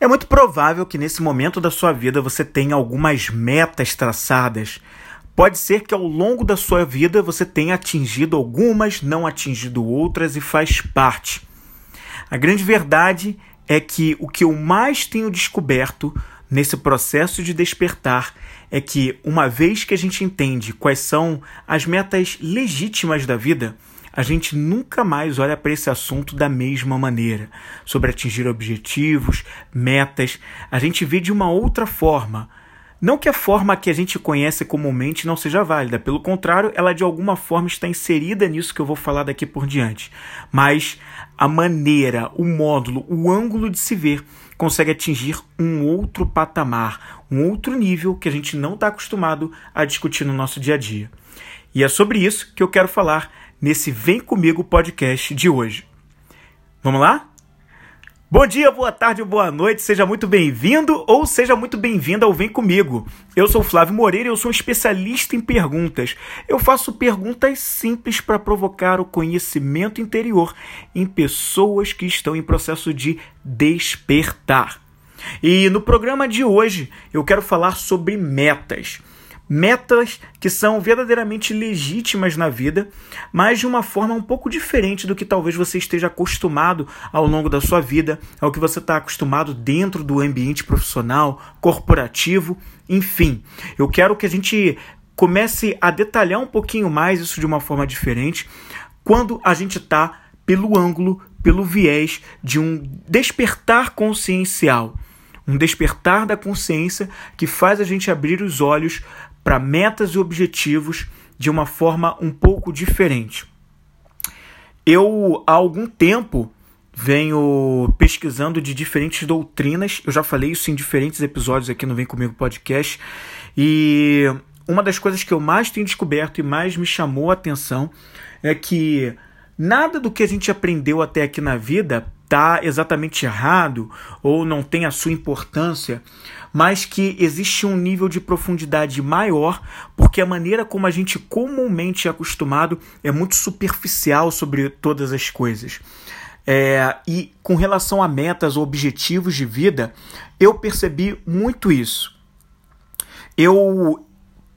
É muito provável que nesse momento da sua vida você tenha algumas metas traçadas. Pode ser que ao longo da sua vida você tenha atingido algumas, não atingido outras e faz parte. A grande verdade é que o que eu mais tenho descoberto nesse processo de despertar é que, uma vez que a gente entende quais são as metas legítimas da vida, a gente nunca mais olha para esse assunto da mesma maneira, sobre atingir objetivos, metas, a gente vê de uma outra forma. Não que a forma que a gente conhece comumente não seja válida, pelo contrário, ela de alguma forma está inserida nisso que eu vou falar daqui por diante. Mas a maneira, o módulo, o ângulo de se ver consegue atingir um outro patamar, um outro nível que a gente não está acostumado a discutir no nosso dia a dia. E é sobre isso que eu quero falar nesse Vem Comigo podcast de hoje. Vamos lá? Bom dia, boa tarde, boa noite, seja muito bem-vindo ou seja muito bem-vinda ao Vem Comigo. Eu sou Flávio Moreira e eu sou um especialista em perguntas. Eu faço perguntas simples para provocar o conhecimento interior em pessoas que estão em processo de despertar. E no programa de hoje eu quero falar sobre metas metas que são verdadeiramente legítimas na vida, mas de uma forma um pouco diferente do que talvez você esteja acostumado ao longo da sua vida, ao que você está acostumado dentro do ambiente profissional, corporativo, enfim. Eu quero que a gente comece a detalhar um pouquinho mais isso de uma forma diferente quando a gente está pelo ângulo, pelo viés de um despertar consciencial um despertar da consciência que faz a gente abrir os olhos para metas e objetivos de uma forma um pouco diferente. Eu, há algum tempo, venho pesquisando de diferentes doutrinas, eu já falei isso em diferentes episódios aqui no Vem Comigo Podcast, e uma das coisas que eu mais tenho descoberto e mais me chamou a atenção é que nada do que a gente aprendeu até aqui na vida está exatamente errado ou não tem a sua importância, mas que existe um nível de profundidade maior, porque a maneira como a gente comumente é acostumado é muito superficial sobre todas as coisas. É, e com relação a metas ou objetivos de vida, eu percebi muito isso. Eu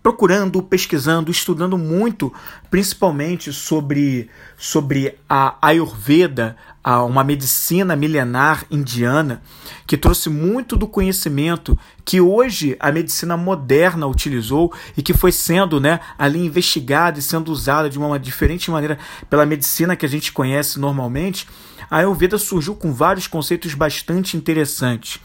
procurando, pesquisando, estudando muito, principalmente sobre, sobre a Ayurveda, a uma medicina milenar indiana, que trouxe muito do conhecimento que hoje a medicina moderna utilizou e que foi sendo né, ali investigada e sendo usada de uma diferente maneira pela medicina que a gente conhece normalmente. A Ayurveda surgiu com vários conceitos bastante interessantes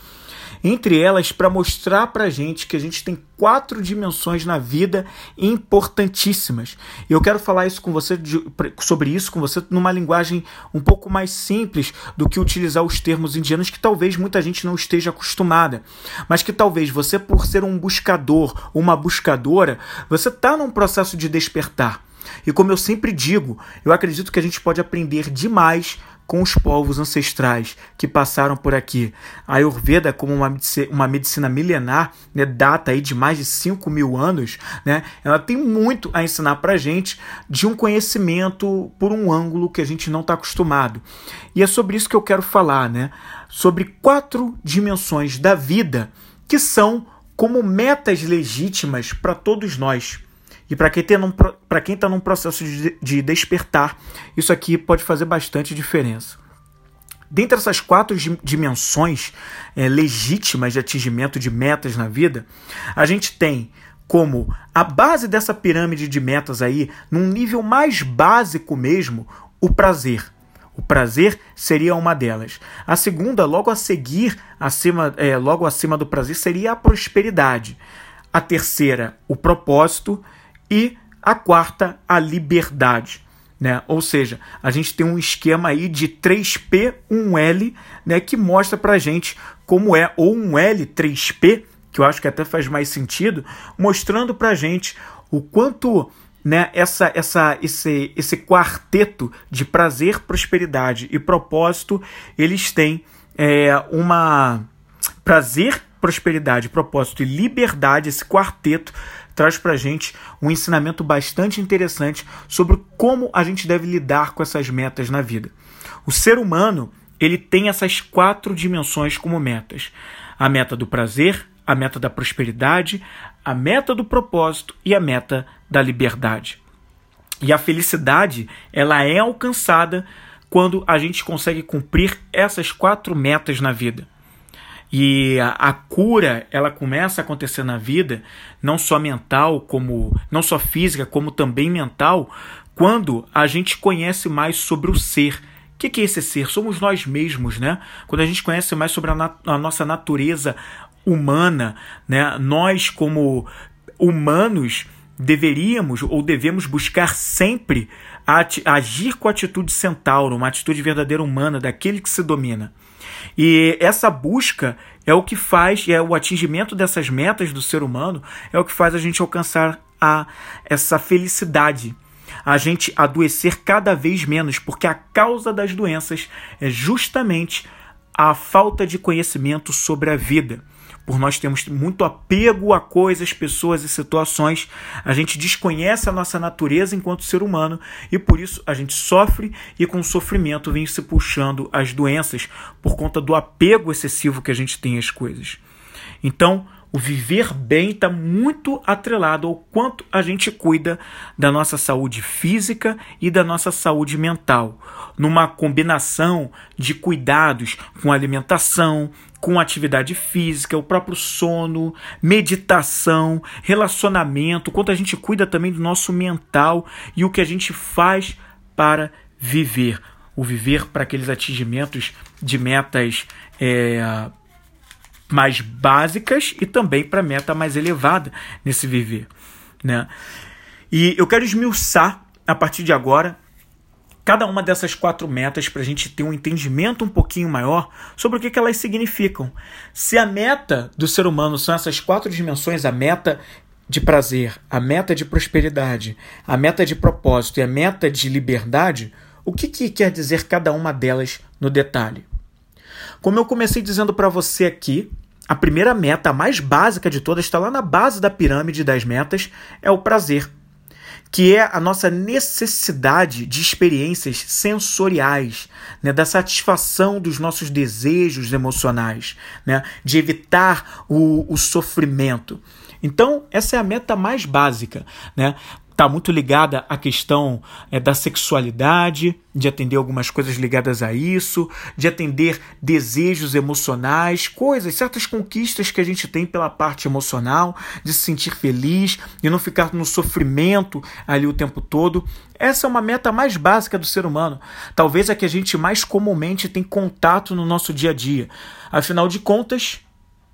entre elas para mostrar para a gente que a gente tem quatro dimensões na vida importantíssimas. E eu quero falar isso com você de, sobre isso com você numa linguagem um pouco mais simples do que utilizar os termos indianos que talvez muita gente não esteja acostumada, mas que talvez você por ser um buscador, uma buscadora, você está num processo de despertar. E como eu sempre digo, eu acredito que a gente pode aprender demais com os povos ancestrais que passaram por aqui. A Ayurveda, como uma, uma medicina milenar, né, data aí de mais de 5 mil anos, né, ela tem muito a ensinar para gente de um conhecimento por um ângulo que a gente não está acostumado. E é sobre isso que eu quero falar, né, sobre quatro dimensões da vida que são como metas legítimas para todos nós. E para quem está num processo de, de despertar, isso aqui pode fazer bastante diferença. Dentre essas quatro dimensões é, legítimas de atingimento de metas na vida, a gente tem como a base dessa pirâmide de metas aí, num nível mais básico mesmo, o prazer. O prazer seria uma delas. A segunda, logo a seguir, acima, é, logo acima do prazer, seria a prosperidade. A terceira, o propósito e a quarta, a liberdade. Né? Ou seja, a gente tem um esquema aí de 3P, 1L, né, que mostra pra gente como é, ou um L, 3P, que eu acho que até faz mais sentido, mostrando pra gente o quanto né, essa, essa, esse, esse quarteto de prazer, prosperidade e propósito, eles têm é, uma prazer, prosperidade, propósito e liberdade, esse quarteto traz para gente um ensinamento bastante interessante sobre como a gente deve lidar com essas metas na vida. O ser humano ele tem essas quatro dimensões como metas: a meta do prazer, a meta da prosperidade, a meta do propósito e a meta da liberdade. E a felicidade, ela é alcançada quando a gente consegue cumprir essas quatro metas na vida. E a, a, cura, ela começa a acontecer na vida, não só mental, como não só física, como também mental, quando a gente conhece mais sobre o ser. O que, que é esse ser? Somos nós mesmos, né? Quando a gente conhece mais sobre a, nat a nossa natureza humana, né? Nós, como humanos, deveríamos ou devemos buscar sempre agir com a atitude centauro, uma atitude verdadeira humana, daquele que se domina. E essa busca é o que faz, é o atingimento dessas metas do ser humano, é o que faz a gente alcançar a, essa felicidade. A gente adoecer cada vez menos, porque a causa das doenças é justamente a falta de conhecimento sobre a vida por nós termos muito apego a coisas, pessoas e situações, a gente desconhece a nossa natureza enquanto ser humano e por isso a gente sofre e com o sofrimento vem se puxando as doenças por conta do apego excessivo que a gente tem às coisas. Então, o viver bem está muito atrelado ao quanto a gente cuida da nossa saúde física e da nossa saúde mental, numa combinação de cuidados com alimentação, com atividade física, o próprio sono, meditação, relacionamento, quanto a gente cuida também do nosso mental e o que a gente faz para viver. O viver para aqueles atingimentos de metas é, mais básicas e também para meta mais elevada nesse viver, né? E eu quero esmiuçar a partir de agora cada uma dessas quatro metas para a gente ter um entendimento um pouquinho maior sobre o que, que elas significam. Se a meta do ser humano são essas quatro dimensões, a meta de prazer, a meta de prosperidade, a meta de propósito e a meta de liberdade, o que, que quer dizer cada uma delas no detalhe? Como eu comecei dizendo para você aqui, a primeira meta, a mais básica de todas, está lá na base da pirâmide das metas, é o prazer, que é a nossa necessidade de experiências sensoriais, né, da satisfação dos nossos desejos emocionais, né, de evitar o, o sofrimento. Então, essa é a meta mais básica, né? Está muito ligada à questão é, da sexualidade, de atender algumas coisas ligadas a isso, de atender desejos emocionais, coisas, certas conquistas que a gente tem pela parte emocional, de se sentir feliz, de não ficar no sofrimento ali o tempo todo. Essa é uma meta mais básica do ser humano, talvez a que a gente mais comumente tem contato no nosso dia a dia. Afinal de contas,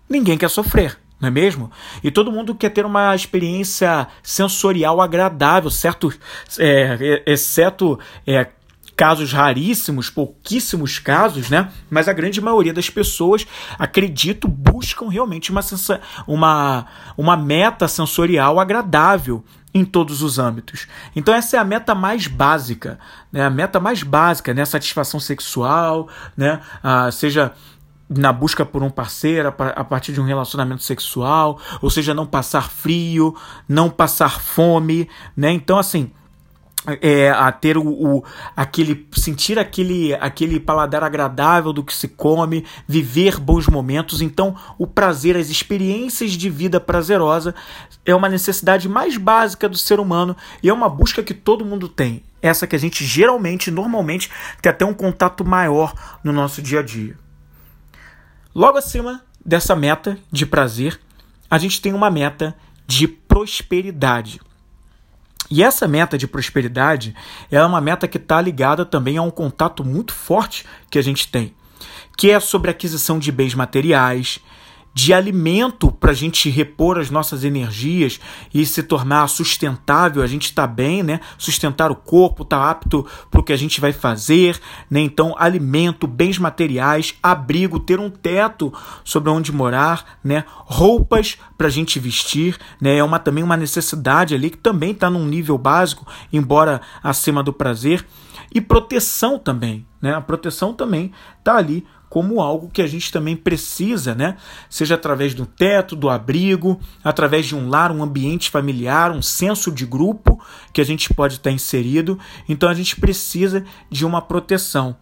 ninguém quer sofrer não é mesmo? E todo mundo quer ter uma experiência sensorial agradável, certo? É, exceto é, casos raríssimos, pouquíssimos casos, né? Mas a grande maioria das pessoas, acredito, buscam realmente uma, uma, uma meta sensorial agradável em todos os âmbitos. Então essa é a meta mais básica, né? A meta mais básica, né? Satisfação sexual, né? Ah, seja na busca por um parceiro a partir de um relacionamento sexual, ou seja, não passar frio, não passar fome, né? Então, assim, é, a ter o, o, aquele sentir aquele aquele paladar agradável do que se come, viver bons momentos. Então, o prazer, as experiências de vida prazerosa é uma necessidade mais básica do ser humano e é uma busca que todo mundo tem. Essa que a gente geralmente, normalmente, tem até um contato maior no nosso dia a dia. Logo acima dessa meta de prazer, a gente tem uma meta de prosperidade. E essa meta de prosperidade é uma meta que está ligada também a um contato muito forte que a gente tem, que é sobre aquisição de bens materiais, de alimento para a gente repor as nossas energias e se tornar sustentável, a gente está bem, né? Sustentar o corpo, tá apto para o que a gente vai fazer, né? Então, alimento, bens materiais, abrigo, ter um teto sobre onde morar, né? Roupas para a gente vestir, né? É uma, também uma necessidade ali que também está num nível básico, embora acima do prazer. E proteção também, né? A proteção também está ali como algo que a gente também precisa, né? Seja através do teto, do abrigo, através de um lar, um ambiente familiar, um senso de grupo que a gente pode estar inserido. Então a gente precisa de uma proteção.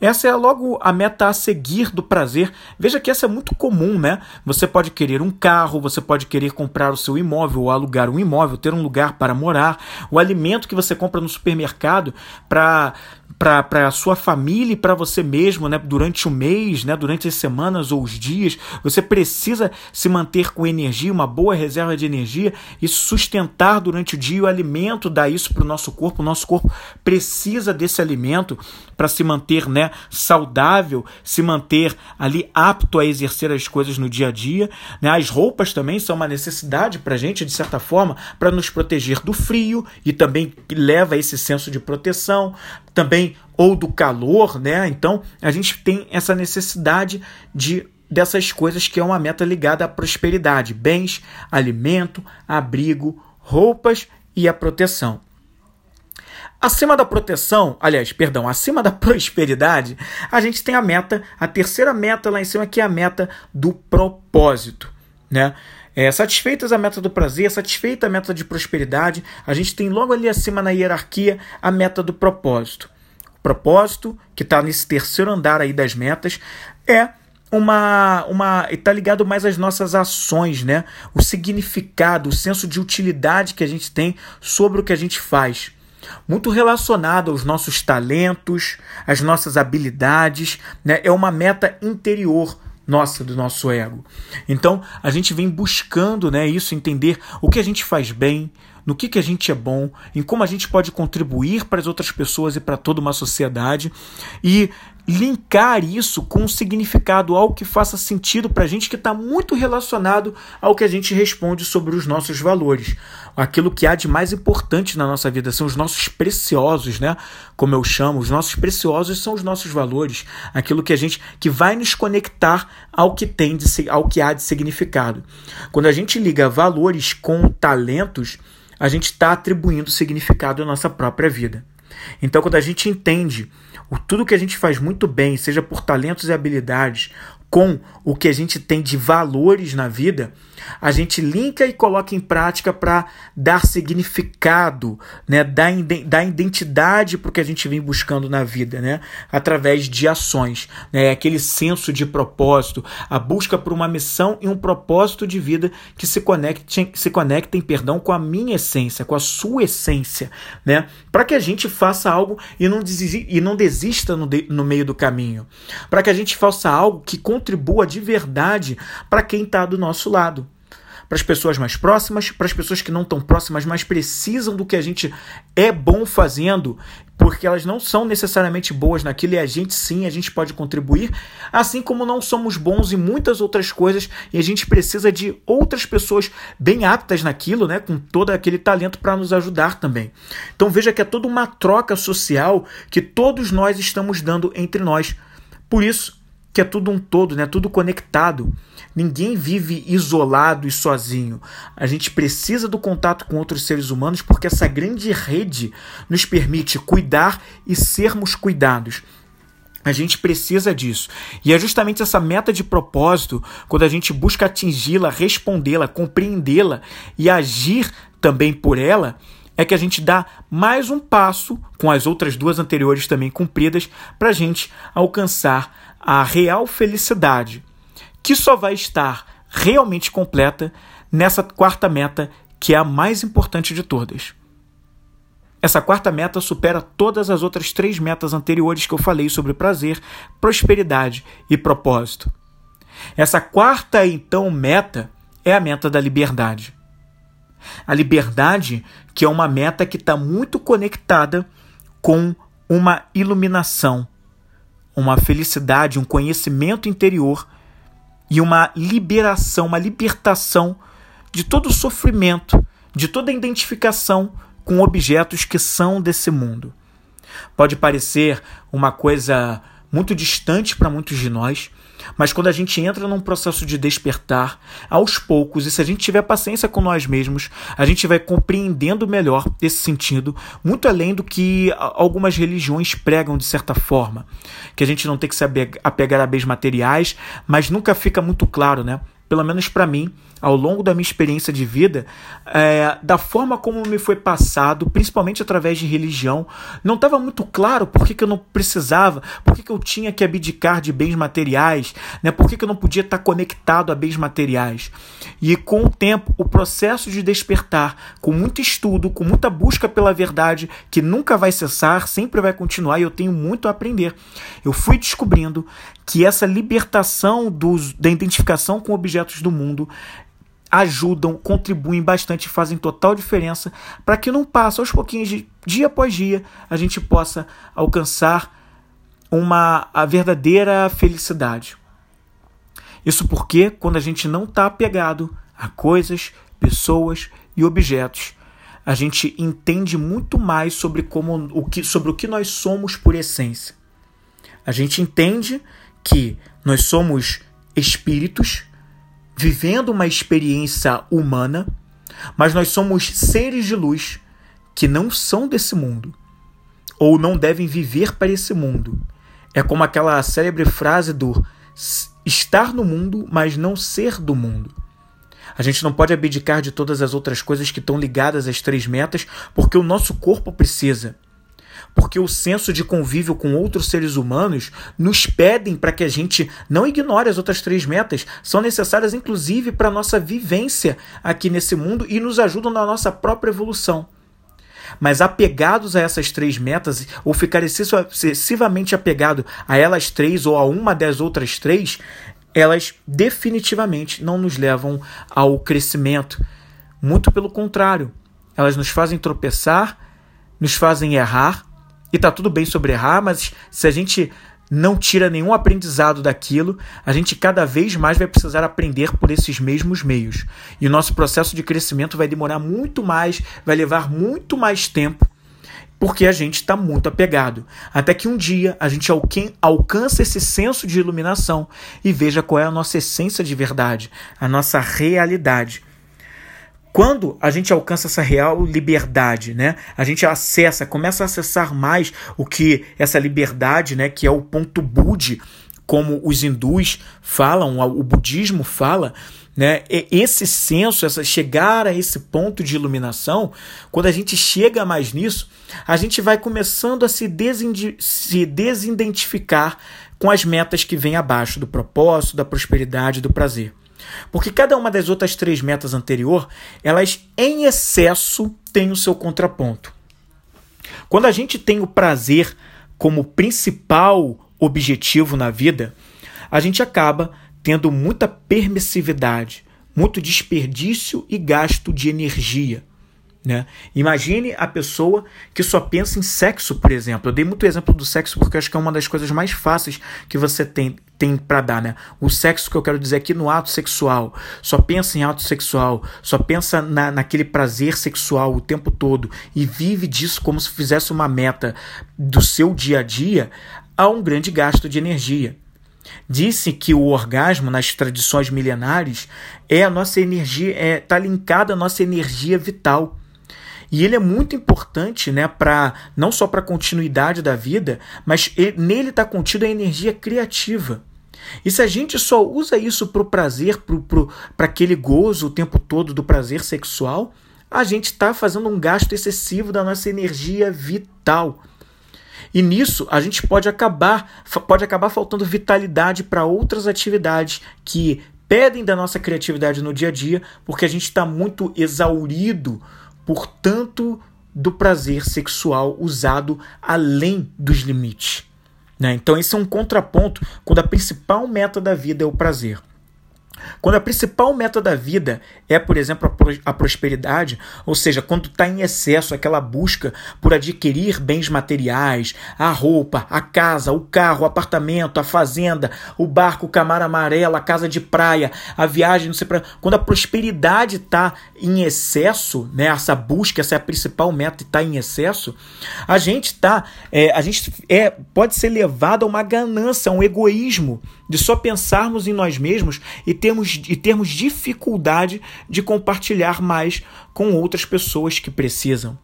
Essa é logo a meta a seguir do prazer. Veja que essa é muito comum, né? Você pode querer um carro, você pode querer comprar o seu imóvel ou alugar um imóvel, ter um lugar para morar, o alimento que você compra no supermercado para para a sua família e para você mesmo, né, durante o mês, né, durante as semanas ou os dias, você precisa se manter com energia, uma boa reserva de energia e sustentar durante o dia o alimento, dar isso para o nosso corpo. O nosso corpo precisa desse alimento para se manter, né, saudável, se manter ali apto a exercer as coisas no dia a dia. Né? As roupas também são uma necessidade para gente, de certa forma, para nos proteger do frio e também leva esse senso de proteção também ou do calor, né? Então a gente tem essa necessidade de dessas coisas que é uma meta ligada à prosperidade, bens, alimento, abrigo, roupas e a proteção. Acima da proteção, aliás, perdão, acima da prosperidade, a gente tem a meta, a terceira meta lá em cima, que é a meta do propósito, né? É, satisfeitas a meta do prazer, satisfeita a meta de prosperidade, a gente tem logo ali acima na hierarquia a meta do propósito. O propósito, que está nesse terceiro andar aí das metas, é uma uma está ligado mais às nossas ações, né? O significado, o senso de utilidade que a gente tem sobre o que a gente faz. Muito relacionado aos nossos talentos, às nossas habilidades, né? É uma meta interior nossa, do nosso ego. Então, a gente vem buscando né, isso, entender o que a gente faz bem, no que, que a gente é bom, em como a gente pode contribuir para as outras pessoas e para toda uma sociedade e linkar isso com um significado, algo que faça sentido para a gente que está muito relacionado ao que a gente responde sobre os nossos valores. Aquilo que há de mais importante na nossa vida são os nossos preciosos, né? Como eu chamo, os nossos preciosos são os nossos valores, aquilo que a gente que vai nos conectar ao que tem de, ao que há de significado. Quando a gente liga valores com talentos, a gente está atribuindo significado à nossa própria vida. Então, quando a gente entende o tudo que a gente faz muito bem, seja por talentos e habilidades, com o que a gente tem de valores na vida, a gente linka e coloca em prática para dar significado, né, dar, dar identidade para o que a gente vem buscando na vida, né, através de ações, né, aquele senso de propósito, a busca por uma missão e um propósito de vida que se conectem, se conectem, perdão, com a minha essência, com a sua essência, né, para que a gente faça algo e não, desista, e não desista no, de, no meio do caminho, para que a gente faça algo que contribua de verdade para quem está do nosso lado para as pessoas mais próximas, para as pessoas que não estão próximas, mas precisam do que a gente é bom fazendo, porque elas não são necessariamente boas naquilo e a gente sim, a gente pode contribuir, assim como não somos bons em muitas outras coisas e a gente precisa de outras pessoas bem aptas naquilo, né, com todo aquele talento para nos ajudar também. Então veja que é toda uma troca social que todos nós estamos dando entre nós. Por isso, que é tudo um todo, né? Tudo conectado. Ninguém vive isolado e sozinho. A gente precisa do contato com outros seres humanos porque essa grande rede nos permite cuidar e sermos cuidados. A gente precisa disso. E é justamente essa meta de propósito, quando a gente busca atingi-la, respondê-la, compreendê-la e agir também por ela, é que a gente dá mais um passo, com as outras duas anteriores também cumpridas, para a gente alcançar a real felicidade, que só vai estar realmente completa nessa quarta meta, que é a mais importante de todas. Essa quarta meta supera todas as outras três metas anteriores que eu falei sobre prazer, prosperidade e propósito. Essa quarta, então, meta é a meta da liberdade. A liberdade, que é uma meta que está muito conectada com uma iluminação, uma felicidade, um conhecimento interior e uma liberação, uma libertação de todo o sofrimento, de toda a identificação com objetos que são desse mundo. Pode parecer uma coisa muito distante para muitos de nós, mas quando a gente entra num processo de despertar, aos poucos, e se a gente tiver paciência com nós mesmos, a gente vai compreendendo melhor esse sentido, muito além do que algumas religiões pregam de certa forma. Que a gente não tem que se apegar a bens materiais, mas nunca fica muito claro, né? pelo menos para mim, ao longo da minha experiência de vida, é, da forma como me foi passado, principalmente através de religião, não estava muito claro por que, que eu não precisava, por que, que eu tinha que abdicar de bens materiais, né? por que, que eu não podia estar conectado a bens materiais. E com o tempo, o processo de despertar, com muito estudo, com muita busca pela verdade, que nunca vai cessar, sempre vai continuar, e eu tenho muito a aprender. Eu fui descobrindo que essa libertação dos, da identificação com objetos do mundo ajudam, contribuem bastante, fazem total diferença para que não passe aos pouquinhos, de, dia após dia, a gente possa alcançar uma a verdadeira felicidade. Isso porque quando a gente não está apegado a coisas, pessoas e objetos, a gente entende muito mais sobre como o que sobre o que nós somos por essência. A gente entende que nós somos espíritos vivendo uma experiência humana, mas nós somos seres de luz que não são desse mundo ou não devem viver para esse mundo. É como aquela célebre frase do estar no mundo, mas não ser do mundo. A gente não pode abdicar de todas as outras coisas que estão ligadas às três metas, porque o nosso corpo precisa porque o senso de convívio com outros seres humanos nos pedem para que a gente não ignore as outras três metas, são necessárias inclusive para a nossa vivência aqui nesse mundo e nos ajudam na nossa própria evolução. Mas apegados a essas três metas, ou ficar excessivamente apegado a elas três ou a uma das outras três, elas definitivamente não nos levam ao crescimento. Muito pelo contrário, elas nos fazem tropeçar, nos fazem errar e tá tudo bem sobre errar, mas se a gente não tira nenhum aprendizado daquilo, a gente cada vez mais vai precisar aprender por esses mesmos meios. E o nosso processo de crescimento vai demorar muito mais, vai levar muito mais tempo, porque a gente está muito apegado. Até que um dia a gente alcança esse senso de iluminação e veja qual é a nossa essência de verdade, a nossa realidade. Quando a gente alcança essa real liberdade, né? A gente acessa, começa a acessar mais o que essa liberdade, né, que é o ponto Budi, como os hindus falam, o budismo fala, né? Esse senso, essa chegar a esse ponto de iluminação, quando a gente chega mais nisso, a gente vai começando a se, se desidentificar com as metas que vêm abaixo do propósito, da prosperidade, do prazer. Porque cada uma das outras três metas anterior, elas em excesso têm o seu contraponto. Quando a gente tem o prazer como principal objetivo na vida, a gente acaba tendo muita permissividade, muito desperdício e gasto de energia. Né? Imagine a pessoa que só pensa em sexo, por exemplo. Eu dei muito exemplo do sexo porque acho que é uma das coisas mais fáceis que você tem, tem para dar. Né? O sexo que eu quero dizer aqui no ato sexual. Só pensa em ato sexual, só pensa na, naquele prazer sexual o tempo todo e vive disso como se fizesse uma meta do seu dia a dia. Há um grande gasto de energia. Disse que o orgasmo nas tradições milenares é a nossa energia, está é, tá linkada à nossa energia vital. E ele é muito importante, né, para não só para a continuidade da vida, mas ele, nele está contida a energia criativa. E se a gente só usa isso para o prazer, para aquele gozo o tempo todo do prazer sexual, a gente está fazendo um gasto excessivo da nossa energia vital. E nisso a gente pode acabar, pode acabar faltando vitalidade para outras atividades que pedem da nossa criatividade no dia a dia, porque a gente está muito exaurido portanto, do prazer sexual usado além dos limites. Né? Então, esse é um contraponto quando a principal meta da vida é o prazer. Quando a principal meta da vida é, por exemplo, a prosperidade, ou seja, quando está em excesso aquela busca por adquirir bens materiais, a roupa, a casa, o carro, o apartamento, a fazenda, o barco, o camar amarelo, a casa de praia, a viagem, não sei para. Quando a prosperidade está em excesso, né, essa busca, essa é a principal meta, está em excesso, a gente está, é, a gente é, pode ser levado a uma ganância, a um egoísmo de só pensarmos em nós mesmos e termos, e termos dificuldade de compartilhar mais com outras pessoas que precisam.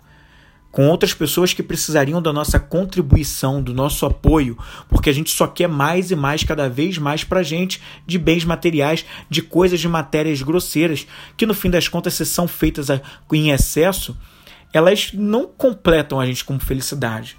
com outras pessoas que precisariam da nossa contribuição, do nosso apoio, porque a gente só quer mais e mais, cada vez mais para gente, de bens materiais, de coisas de matérias grosseiras, que no fim das contas, se são feitas em excesso, elas não completam a gente com felicidade.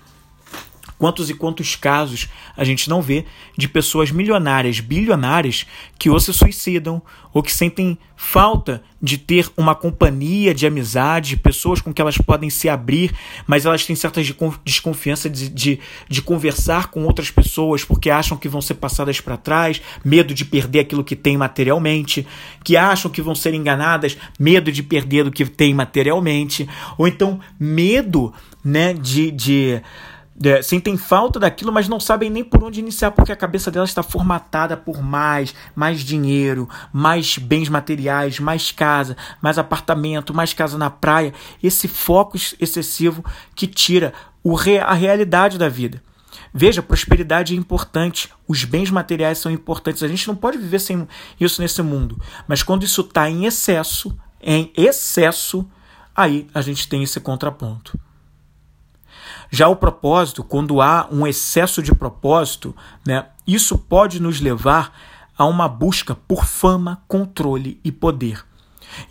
Quantos e quantos casos a gente não vê de pessoas milionárias, bilionárias, que ou se suicidam ou que sentem falta de ter uma companhia de amizade, pessoas com que elas podem se abrir, mas elas têm certa desconfiança de, de, de conversar com outras pessoas porque acham que vão ser passadas para trás, medo de perder aquilo que tem materialmente, que acham que vão ser enganadas, medo de perder o que tem materialmente, ou então medo né, de. de é, sentem falta daquilo, mas não sabem nem por onde iniciar, porque a cabeça delas está formatada por mais, mais dinheiro, mais bens materiais, mais casa, mais apartamento, mais casa na praia. Esse foco excessivo que tira o re, a realidade da vida. Veja, prosperidade é importante, os bens materiais são importantes. A gente não pode viver sem isso nesse mundo. Mas quando isso está em excesso, em excesso, aí a gente tem esse contraponto. Já o propósito, quando há um excesso de propósito, né, isso pode nos levar a uma busca por fama, controle e poder.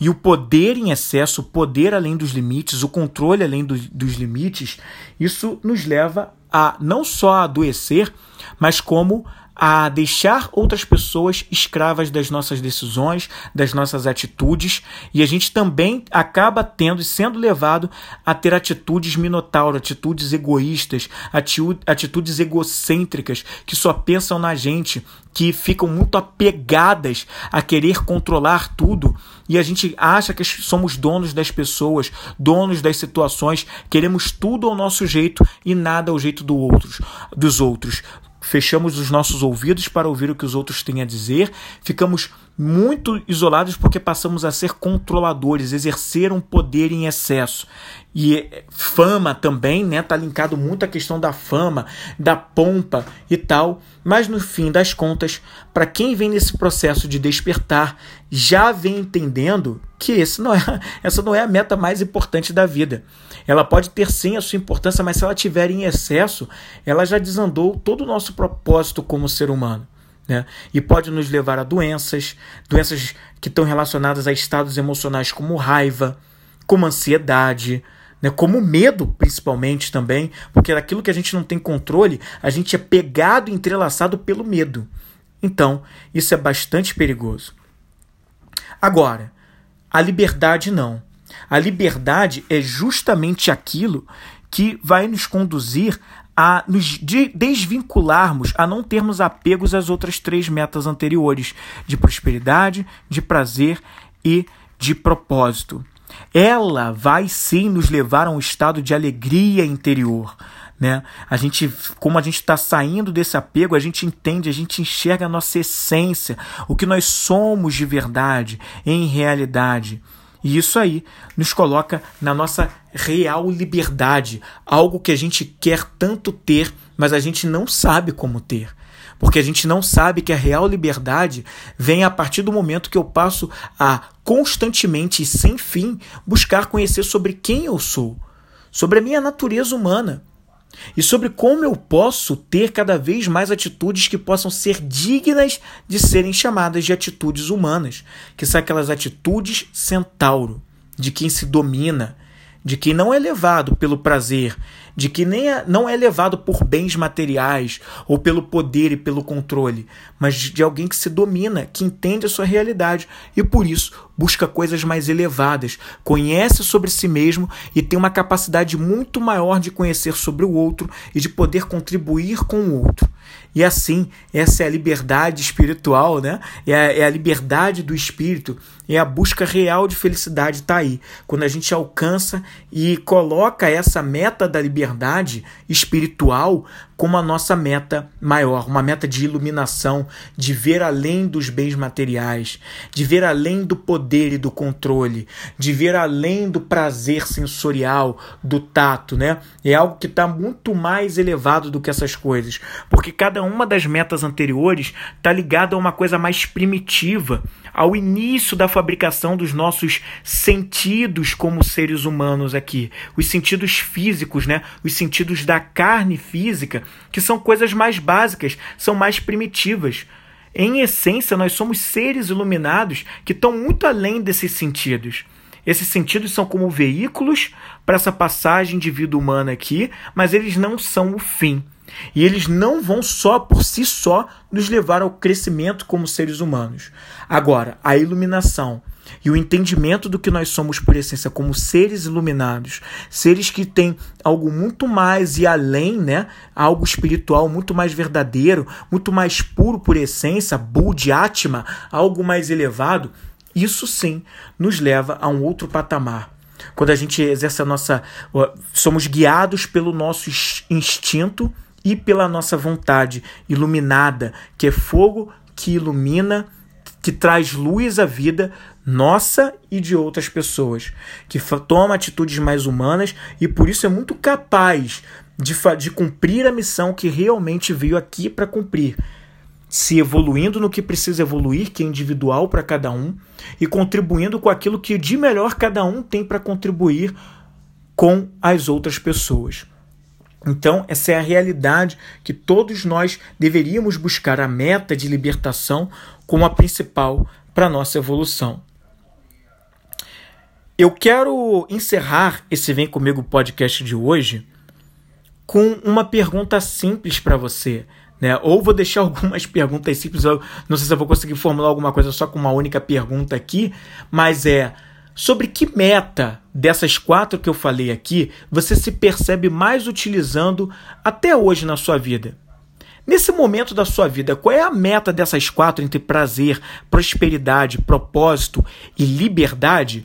E o poder em excesso, o poder além dos limites, o controle além do, dos limites, isso nos leva a não só adoecer, mas como a deixar outras pessoas escravas das nossas decisões, das nossas atitudes, e a gente também acaba tendo e sendo levado a ter atitudes minotauro, atitudes egoístas, atitudes egocêntricas que só pensam na gente, que ficam muito apegadas a querer controlar tudo e a gente acha que somos donos das pessoas, donos das situações, queremos tudo ao nosso jeito e nada ao jeito do outros, dos outros fechamos os nossos ouvidos para ouvir o que os outros têm a dizer, ficamos muito isolados porque passamos a ser controladores, exercer um poder em excesso. E fama também, né? Tá linkado muito à questão da fama, da pompa e tal. Mas no fim das contas, para quem vem nesse processo de despertar, já vem entendendo que esse não é, essa não é a meta mais importante da vida. Ela pode ter sim a sua importância, mas se ela tiver em excesso, ela já desandou todo o nosso propósito como ser humano. Né? E pode nos levar a doenças, doenças que estão relacionadas a estados emocionais como raiva, como ansiedade, né? como medo, principalmente também, porque daquilo que a gente não tem controle, a gente é pegado, entrelaçado pelo medo. Então, isso é bastante perigoso. Agora, a liberdade não. A liberdade é justamente aquilo que vai nos conduzir a nos desvincularmos, a não termos apegos às outras três metas anteriores, de prosperidade, de prazer e de propósito. Ela vai sim nos levar a um estado de alegria interior. Né? A gente, como a gente está saindo desse apego, a gente entende, a gente enxerga a nossa essência, o que nós somos de verdade, em realidade. E isso aí nos coloca na nossa real liberdade, algo que a gente quer tanto ter, mas a gente não sabe como ter. Porque a gente não sabe que a real liberdade vem a partir do momento que eu passo a constantemente e sem fim buscar conhecer sobre quem eu sou, sobre a minha natureza humana, e sobre como eu posso ter cada vez mais atitudes que possam ser dignas de serem chamadas de atitudes humanas, que são aquelas atitudes centauro, de quem se domina, de quem não é levado pelo prazer, de que nem é, não é levado por bens materiais ou pelo poder e pelo controle, mas de alguém que se domina, que entende a sua realidade e por isso busca coisas mais elevadas, conhece sobre si mesmo e tem uma capacidade muito maior de conhecer sobre o outro e de poder contribuir com o outro. E assim, essa é a liberdade espiritual, né? É a, é a liberdade do espírito, é a busca real de felicidade está aí. Quando a gente alcança e coloca essa meta da liberdade espiritual como a nossa meta maior, uma meta de iluminação, de ver além dos bens materiais, de ver além do poder e do controle, de ver além do prazer sensorial, do tato, né? É algo que está muito mais elevado do que essas coisas, porque cada uma das metas anteriores está ligada a uma coisa mais primitiva, ao início da fabricação dos nossos sentidos como seres humanos aqui, os sentidos físicos, né? Os sentidos da carne física, que são coisas mais básicas, são mais primitivas. Em essência, nós somos seres iluminados que estão muito além desses sentidos. Esses sentidos são como veículos para essa passagem de vida humana aqui, mas eles não são o fim. E eles não vão só por si só nos levar ao crescimento como seres humanos. Agora, a iluminação e o entendimento do que nós somos por essência como seres iluminados, seres que têm algo muito mais e além, né? Algo espiritual muito mais verdadeiro, muito mais puro por essência, Atma, algo mais elevado, isso sim nos leva a um outro patamar. Quando a gente exerce a nossa. somos guiados pelo nosso instinto e pela nossa vontade iluminada, que é fogo que ilumina, que traz luz à vida nossa e de outras pessoas, que toma atitudes mais humanas e por isso é muito capaz de, de cumprir a missão que realmente veio aqui para cumprir se evoluindo no que precisa evoluir, que é individual para cada um, e contribuindo com aquilo que de melhor cada um tem para contribuir com as outras pessoas. Então, essa é a realidade que todos nós deveríamos buscar a meta de libertação como a principal para nossa evolução. Eu quero encerrar esse Vem Comigo podcast de hoje com uma pergunta simples para você. Né? Ou vou deixar algumas perguntas simples, não sei se eu vou conseguir formular alguma coisa só com uma única pergunta aqui, mas é sobre que meta dessas quatro que eu falei aqui você se percebe mais utilizando até hoje na sua vida? Nesse momento da sua vida, qual é a meta dessas quatro entre prazer, prosperidade, propósito e liberdade?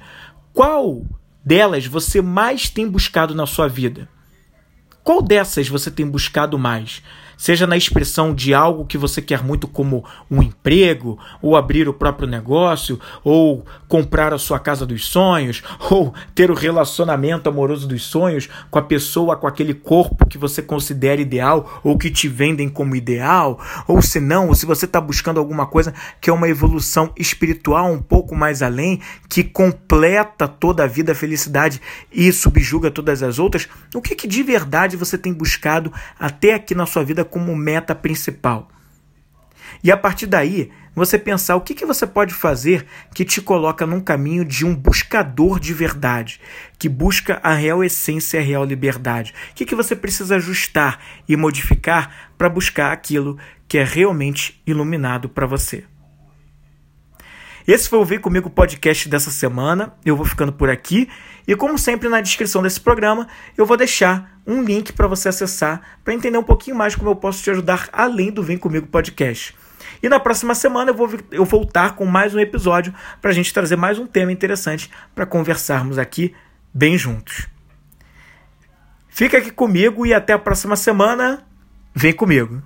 Qual delas você mais tem buscado na sua vida? Qual dessas você tem buscado mais? Seja na expressão de algo que você quer muito, como um emprego, ou abrir o próprio negócio, ou comprar a sua casa dos sonhos, ou ter o relacionamento amoroso dos sonhos com a pessoa, com aquele corpo que você considera ideal ou que te vendem como ideal, ou se não, ou se você está buscando alguma coisa que é uma evolução espiritual um pouco mais além, que completa toda a vida, a felicidade e subjuga todas as outras, o que, que de verdade você tem buscado até aqui na sua vida como meta principal. E a partir daí, você pensar o que, que você pode fazer que te coloca num caminho de um buscador de verdade, que busca a real essência a real liberdade. O que, que você precisa ajustar e modificar para buscar aquilo que é realmente iluminado para você. Esse foi o Vem Comigo podcast dessa semana. Eu vou ficando por aqui. E como sempre, na descrição desse programa, eu vou deixar um link para você acessar para entender um pouquinho mais como eu posso te ajudar além do Vem Comigo podcast. E na próxima semana eu vou eu voltar com mais um episódio para a gente trazer mais um tema interessante para conversarmos aqui bem juntos. Fica aqui comigo e até a próxima semana. Vem comigo.